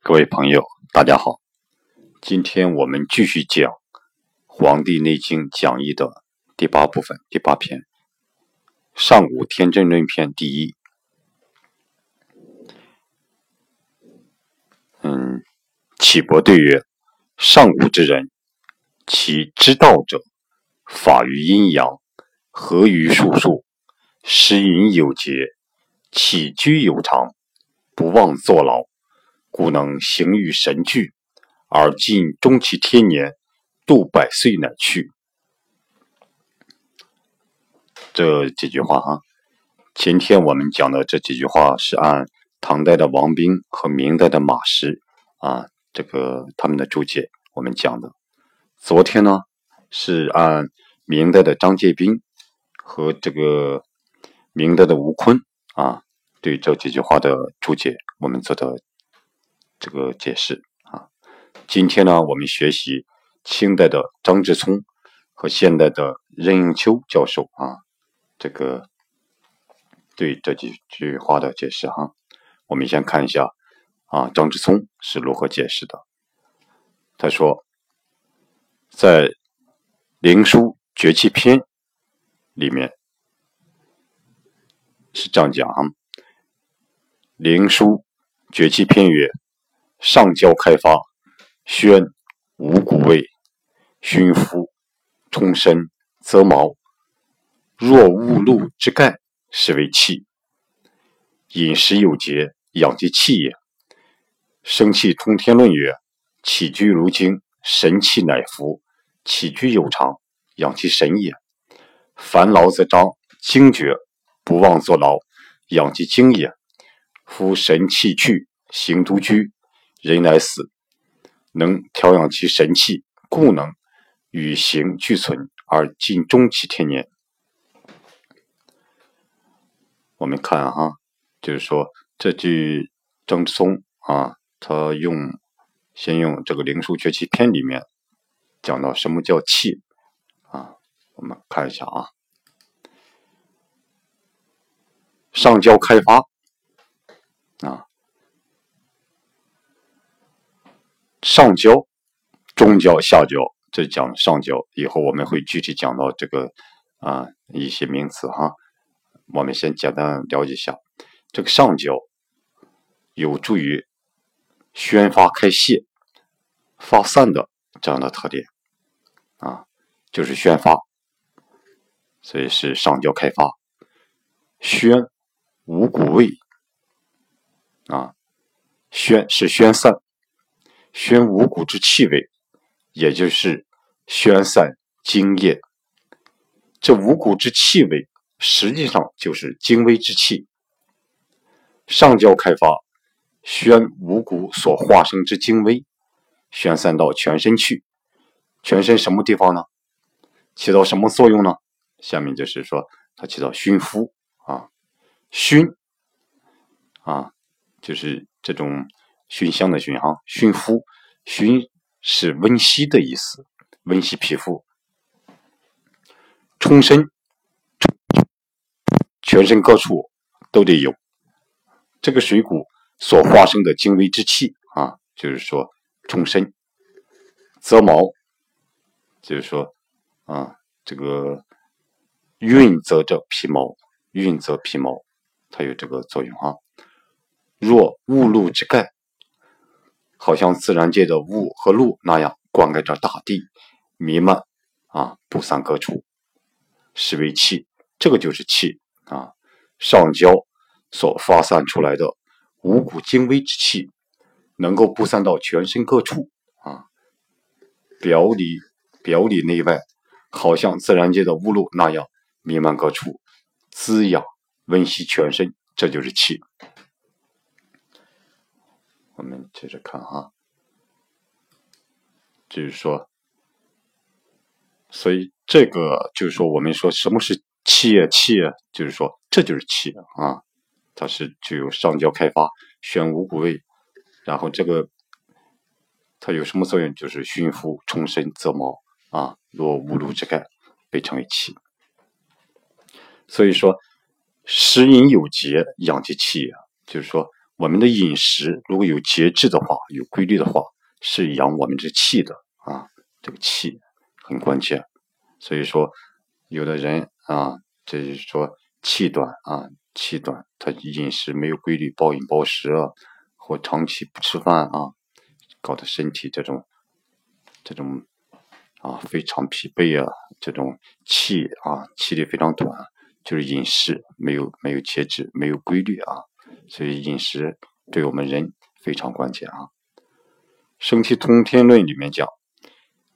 各位朋友，大家好。今天我们继续讲《黄帝内经讲义》的第八部分第八篇《上古天真论篇》第一。嗯，启伯对曰：“上古之人，其知道者，法于阴阳，合于术数，食饮有节，起居有常，不忘坐牢。”故能行于神俱，而尽终其天年，度百岁乃去。这几句话哈，前天我们讲的这几句话是按唐代的王冰和明代的马识啊，这个他们的注解我们讲的。昨天呢是按明代的张介宾和这个明代的吴坤啊，对这几句话的注解，我们做的。这个解释啊，今天呢，我们学习清代的张之聪和现代的任应秋教授啊，这个对这几句话的解释哈。我们先看一下啊，张之聪是如何解释的。他说，在《灵枢诀气篇》里面是这样讲啊，《灵枢诀气篇》曰。上焦开发，宣五谷味，熏肤，充身，则毛。若误露之盖，是为气。饮食有节，养其气也。生气通天论曰：起居如经，神气乃服；起居有常，养其神也。烦劳则张，惊厥，不忘坐劳，养其精也。夫神气去，行独居。人乃死，能调养其神气，故能与形俱存而尽终其天年。我们看哈，就是说这句张之松啊，他用先用这个《灵枢诀气篇》里面讲到什么叫气啊？我们看一下啊，上焦开发啊。上焦、中焦、下焦，这讲上焦。以后我们会具体讲到这个啊一些名词哈。我们先简单了解一下，这个上焦有助于宣发开泄、发散的这样的特点啊，就是宣发，所以是上焦开发。宣五谷味啊，宣是宣散。宣五谷之气味，也就是宣散精液。这五谷之气味，实际上就是精微之气。上焦开发，宣五谷所化生之精微，宣散到全身去。全身什么地方呢？起到什么作用呢？下面就是说，它起到熏肤啊，熏啊，就是这种。熏香的熏哈，熏肤，熏是温煦的意思，温煦皮肤。充身，全身各处都得有这个水谷所化生的精微之气啊，就是说充身。则毛，就是说啊，这个运泽着皮毛，运泽皮毛，它有这个作用哈。若雾露之盖。好像自然界的雾和露那样灌溉着大地，弥漫啊，布散各处，是为气。这个就是气啊，上焦所发散出来的五谷精微之气，能够布散到全身各处啊，表里表里内外，好像自然界的雾露那样弥漫各处，滋养温煦全身，这就是气。我们接着看哈，就是说，所以这个就是说，我们说什么是气啊？气啊，就是说，这就是气啊，它是具有上焦开发、宣五谷味，然后这个它有什么作用？就是熏肤、充身、泽毛啊，若无路之盖，被称为气。所以说，食饮有节，养其气啊，就是说。我们的饮食如果有节制的话，有规律的话，是养我们这气的啊，这个气很关键。所以说，有的人啊，这就是说气短啊，气短，他饮食没有规律，暴饮暴食啊，或长期不吃饭啊，搞得身体这种这种啊非常疲惫啊，这种气啊气力非常短，就是饮食没有没有节制，没有规律啊。所以饮食对我们人非常关键啊，《生气通天论》里面讲，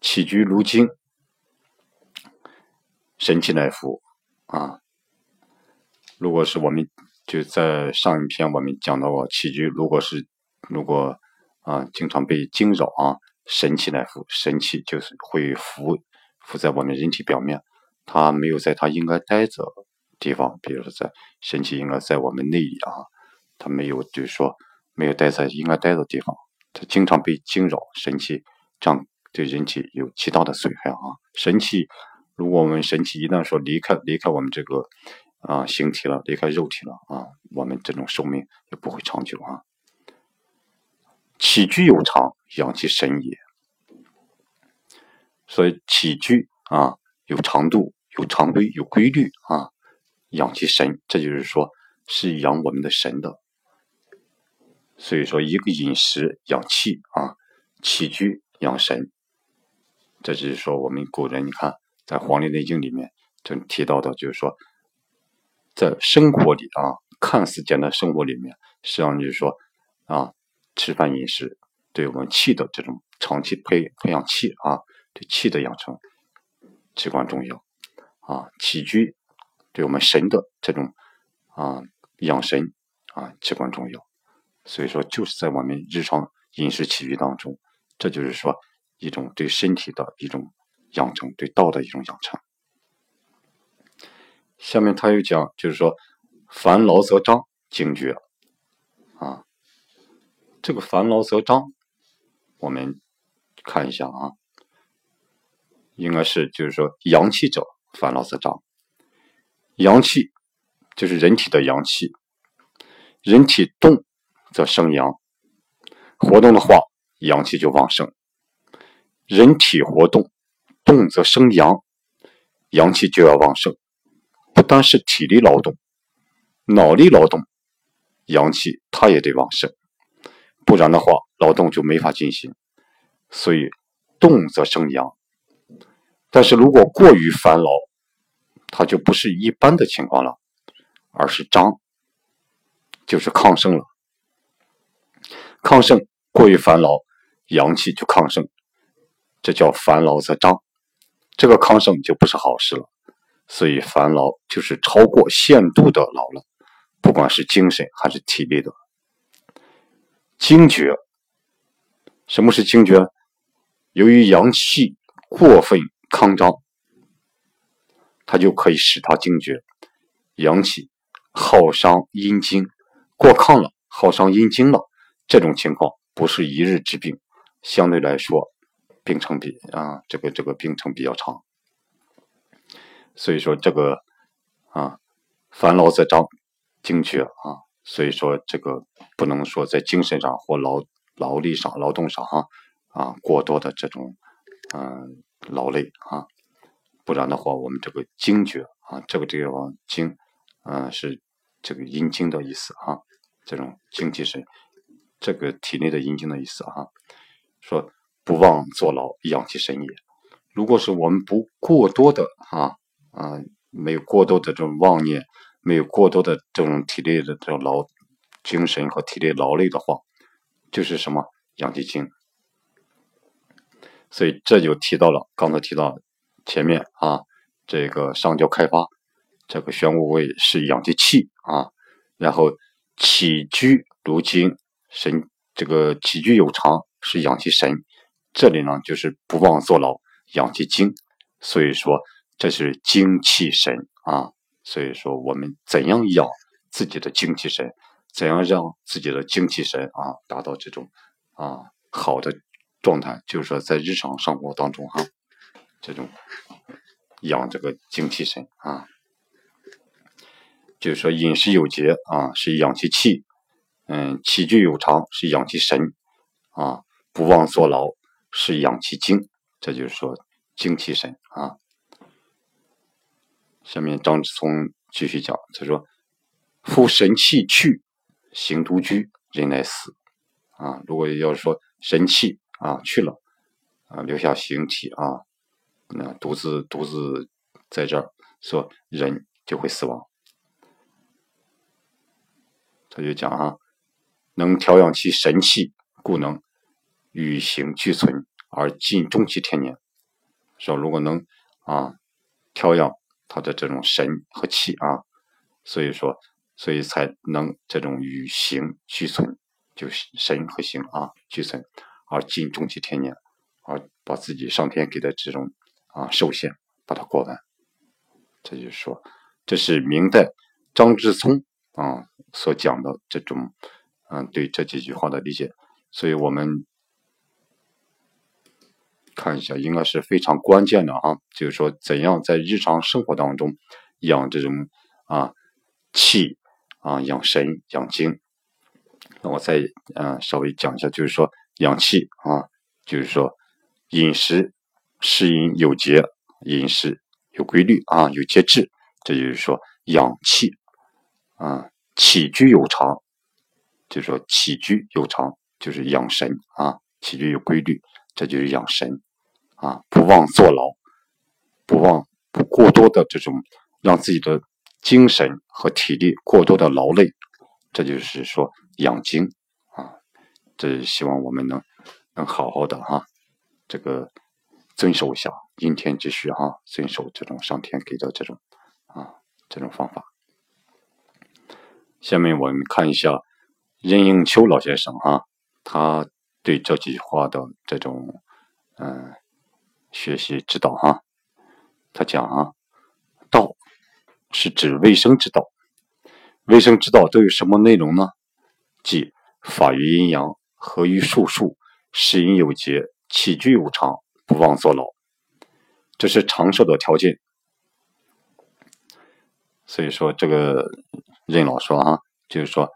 起居如经，神气乃服啊。如果是我们就在上一篇我们讲到过，起居如果是如果啊经常被惊扰啊，神气乃服，神气就是会浮浮在我们人体表面，它没有在它应该待着地方，比如说在神气应该在我们内里啊。他没有，就是说没有待在应该待的地方，他经常被惊扰，神气这样对人体有极大的损害啊！神气，如果我们神气一旦说离开离开我们这个啊形体了，离开肉体了啊，我们这种寿命也不会长久啊。起居有常，养其神也。所以起居啊有长度、有常规、有规律啊，养其神，这就是说是养我们的神的。所以说，一个饮食养气啊，起居养神，这就是说我们古人你看，在《黄帝内经》里面就提到的，就是说，在生活里啊，看似简单生活里面，实际上就是说啊，吃饭饮食对我们气的这种长期培培养气啊，对气的养成至关重要啊，起居对我们神的这种啊养神啊至关重要。所以说，就是在我们日常饮食起居当中，这就是说一种对身体的一种养成，对道的一种养成。下面他又讲，就是说烦劳则张，惊厥啊。这个烦劳则张，我们看一下啊，应该是就是说阳气者烦劳则张，阳气就是人体的阳气，人体动。则生阳，活动的话，阳气就旺盛。人体活动，动则生阳，阳气就要旺盛。不单是体力劳动，脑力劳动，阳气它也得旺盛，不然的话，劳动就没法进行。所以，动则生阳。但是如果过于烦劳，它就不是一般的情况了，而是张，就是亢盛了。亢盛过于烦劳，阳气就亢盛，这叫烦劳则张。这个亢盛就不是好事了。所以烦劳就是超过限度的劳了，不管是精神还是体力的。惊厥，什么是惊厥？由于阳气过分亢张，它就可以使它惊厥。阳气耗伤阴经，过亢了，耗伤阴经了。这种情况不是一日之病，相对来说，病程比啊这个这个病程比较长，所以说这个啊烦劳则张，精厥啊，所以说这个不能说在精神上或劳劳力上劳动上哈啊过多的这种嗯劳累啊，不然的话我们这个精厥啊这个地方精嗯是这个阴经的意思啊，这种精气神。这个体内的阴经的意思啊，说不忘坐牢，养其神也。如果是我们不过多的啊啊，没有过多的这种妄念，没有过多的这种体力的这种劳精神和体力劳累的话，就是什么养其精。所以这就提到了刚才提到前面啊，这个上焦开发，这个玄武位是养其气啊，然后起居如经。神这个起居有常是养其神，这里呢就是不忘坐牢养其精，所以说这是精气神啊。所以说我们怎样养自己的精气神，怎样让自己的精气神啊达到这种啊好的状态，就是说在日常生活当中哈，这种养这个精气神啊，就是说饮食有节啊，是养其气。嗯，起居有常是养其神啊，不忘坐牢是养其精，这就是说精气神啊。下面张志聪继续讲，他说：“夫神气去，行独居，人乃死。”啊，如果要是说神气啊去了啊，留下形体啊，那独自独自在这儿，说人就会死亡。他就讲啊，能调养其神气，故能与形俱存而尽终其天年。说如果能啊调养他的这种神和气啊，所以说所以才能这种与形俱存，就是神和形啊俱存而尽终其天年，而把自己上天给的这种啊寿限把它过完。这就是说，这是明代张之聪啊。所讲的这种，嗯，对这几句话的理解，所以我们看一下，应该是非常关键的啊，就是说怎样在日常生活当中养这种啊气啊养神养精。那我再嗯稍微讲一下，就是说养气啊，就是说饮食适饮有节，饮食有规律啊，有节制，这就是说养气啊。起居有常，就说起居有常就是养神啊，起居有规律，这就是养神啊。不忘坐牢，不忘不过多的这种让自己的精神和体力过多的劳累，这就是说养精啊。这希望我们能能好好的哈，这个遵守一下阴天之序哈，遵守这种上天给的这种啊这种方法。下面我们看一下任应秋老先生哈，他对这句话的这种嗯学习指导哈，他讲啊，道是指卫生之道，卫生之道都有什么内容呢？即法于阴阳，合于术数，适饮有节，起居有常，不忘坐牢，这是长寿的条件。所以说这个。任老说啊，就是说，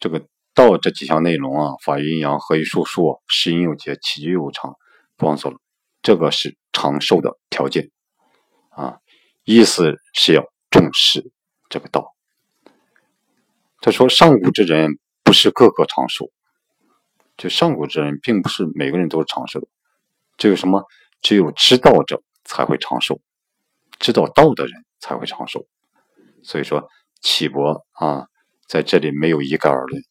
这个道这几项内容啊，法于阴阳，合于术数，适饮有节，起居有常，不忘坐牢，这个是长寿的条件啊。意思是要重视这个道。他说，上古之人不是个个长寿，就上古之人并不是每个人都是长寿的，只有什么？只有知道者才会长寿，知道道的人才会长寿。所以说。岐伯啊，在这里没有一概而论，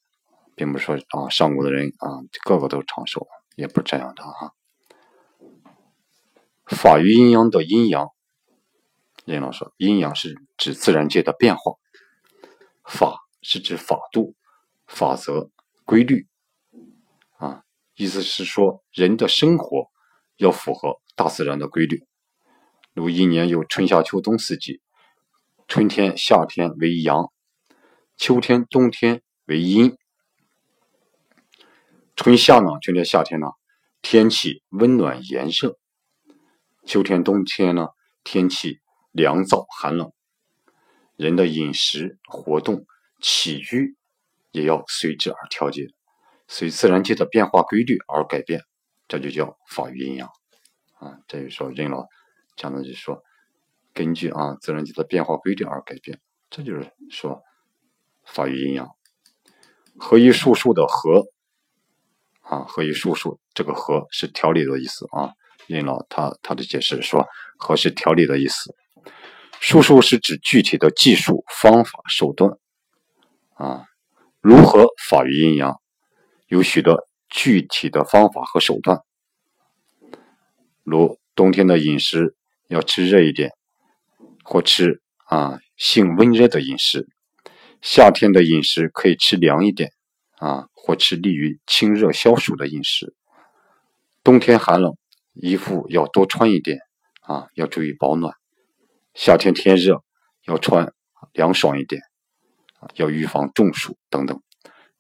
并不是说啊，上古的人啊，个个都长寿，也不是这样的哈。法于阴阳的阴阳，任老说，阴阳是指自然界的变化，法是指法度、法则、规律啊，意思是说，人的生活要符合大自然的规律，如一年有春夏秋冬四季。春天、夏天为阳，秋天、冬天为阴。春夏呢？春天、夏天呢？天气温暖炎热；秋天、冬天呢？天气凉燥寒冷。人的饮食、活动、起居也要随之而调节，随自然界的变化规律而改变，这就叫法于阴阳。啊，这就说任老讲的就是说。根据啊自然界的变化规律而改变，这就是说法于阴阳。合于术数的合啊，合于术数，这个合是调理的意思啊。任老他他的解释说，合是调理的意思。术数是指具体的技术、方法、手段啊。如何法于阴阳？有许多具体的方法和手段，如冬天的饮食要吃热一点。或吃啊性温热的饮食，夏天的饮食可以吃凉一点啊，或吃利于清热消暑的饮食。冬天寒冷，衣服要多穿一点啊，要注意保暖。夏天天热，要穿凉爽一点啊，要预防中暑等等。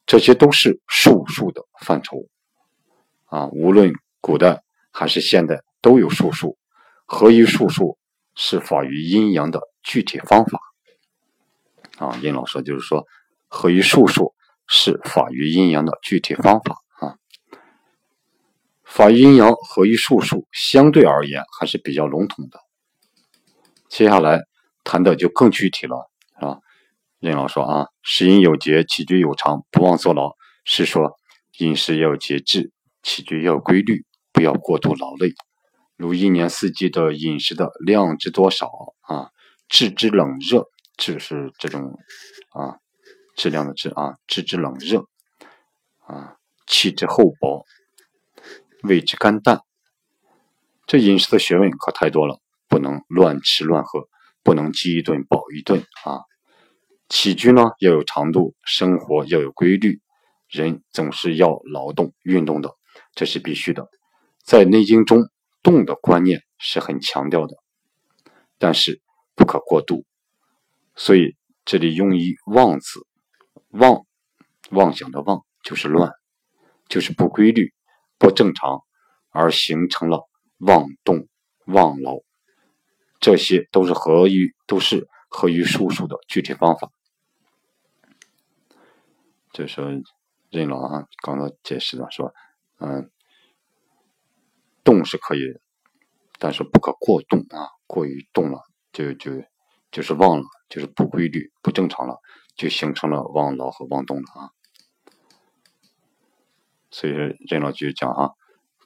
这些都是术数的范畴啊，无论古代还是现代，都有术数。合于术数。是法于阴阳的具体方法啊，殷老师就是说，合于术数是法于阴阳的具体方法啊。法于阴阳合于术数，相对而言还是比较笼统的。接下来谈的就更具体了，是吧？任老说啊，食饮有节，起居有常，不忘坐劳，是说饮食要有节制，起居要有规律，不要过度劳累。如一年四季的饮食的量之多少啊，质之冷热，质是这种啊质量的质啊，质之冷热啊，气之厚薄，味之甘淡。这饮食的学问可太多了，不能乱吃乱喝，不能饥一顿饱一顿啊。起居呢要有长度，生活要有规律，人总是要劳动运动的，这是必须的。在《内经》中，动的观念是很强调的，但是不可过度。所以这里用一“妄”字，妄，妄想的妄，就是乱，就是不规律、不正常，而形成了妄动、妄劳，这些都是合于都是合于术数的具体方法。就说任老啊，刚才解释的说，嗯，动是可以，但是不可过动啊，过于动了就就就是忘了，就是不规律、不正常了，就形成了忘劳和忘动了啊。所以说任老就讲啊，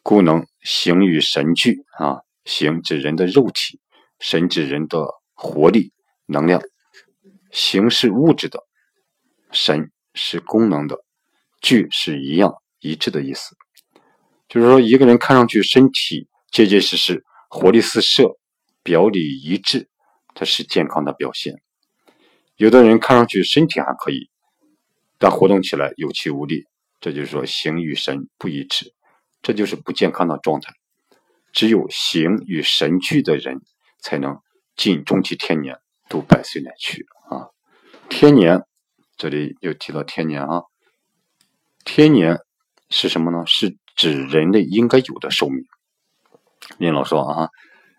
故能形与神俱啊，形指人的肉体，神指人的活力、能量，形是物质的，神。是功能的，俱是一样一致的意思，就是说一个人看上去身体结结实实、活力四射、表里一致，这是健康的表现。有的人看上去身体还可以，但活动起来有气无力，这就是说形与神不一致，这就是不健康的状态。只有形与神俱的人，才能尽终其天年，度百岁乃去啊！天年。这里又提到天年啊，天年是什么呢？是指人类应该有的寿命。林老说啊，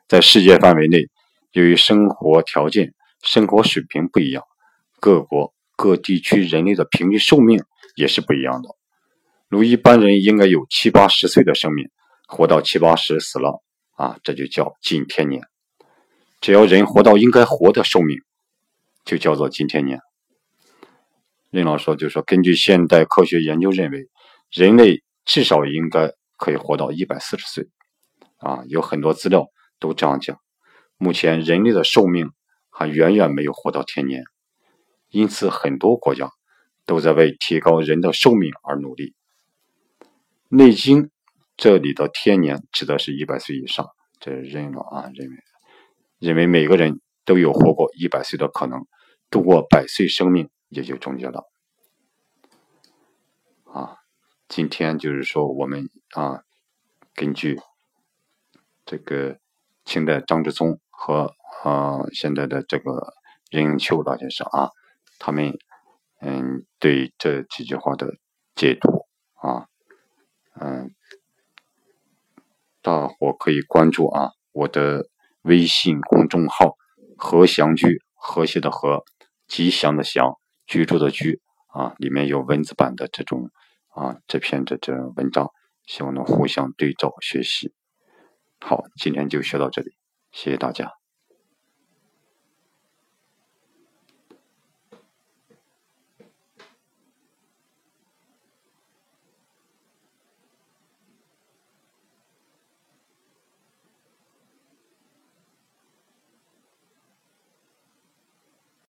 在世界范围内，由于生活条件、生活水平不一样，各国各地区人类的平均寿命也是不一样的。如一般人应该有七八十岁的生命，活到七八十死了啊，这就叫近天年。只要人活到应该活的寿命，就叫做近天年。任老说，就说根据现代科学研究认为，人类至少应该可以活到一百四十岁，啊，有很多资料都这样讲。目前人类的寿命还远远没有活到天年，因此很多国家都在为提高人的寿命而努力。《内经》这里的天年指的是一百岁以上，这认了啊认为，认为每个人都有活过一百岁的可能，度过百岁生命。也就终结了啊！今天就是说，我们啊，根据这个清代张之宗和啊现在的这个任应秋老先生啊，他们嗯对这几句话的解读啊，嗯，大伙可以关注啊我的微信公众号“和祥居”，和谐的和，吉祥的祥。居住的居啊，里面有文字版的这种啊这篇的这文章，希望能互相对照学习。好，今天就学到这里，谢谢大家。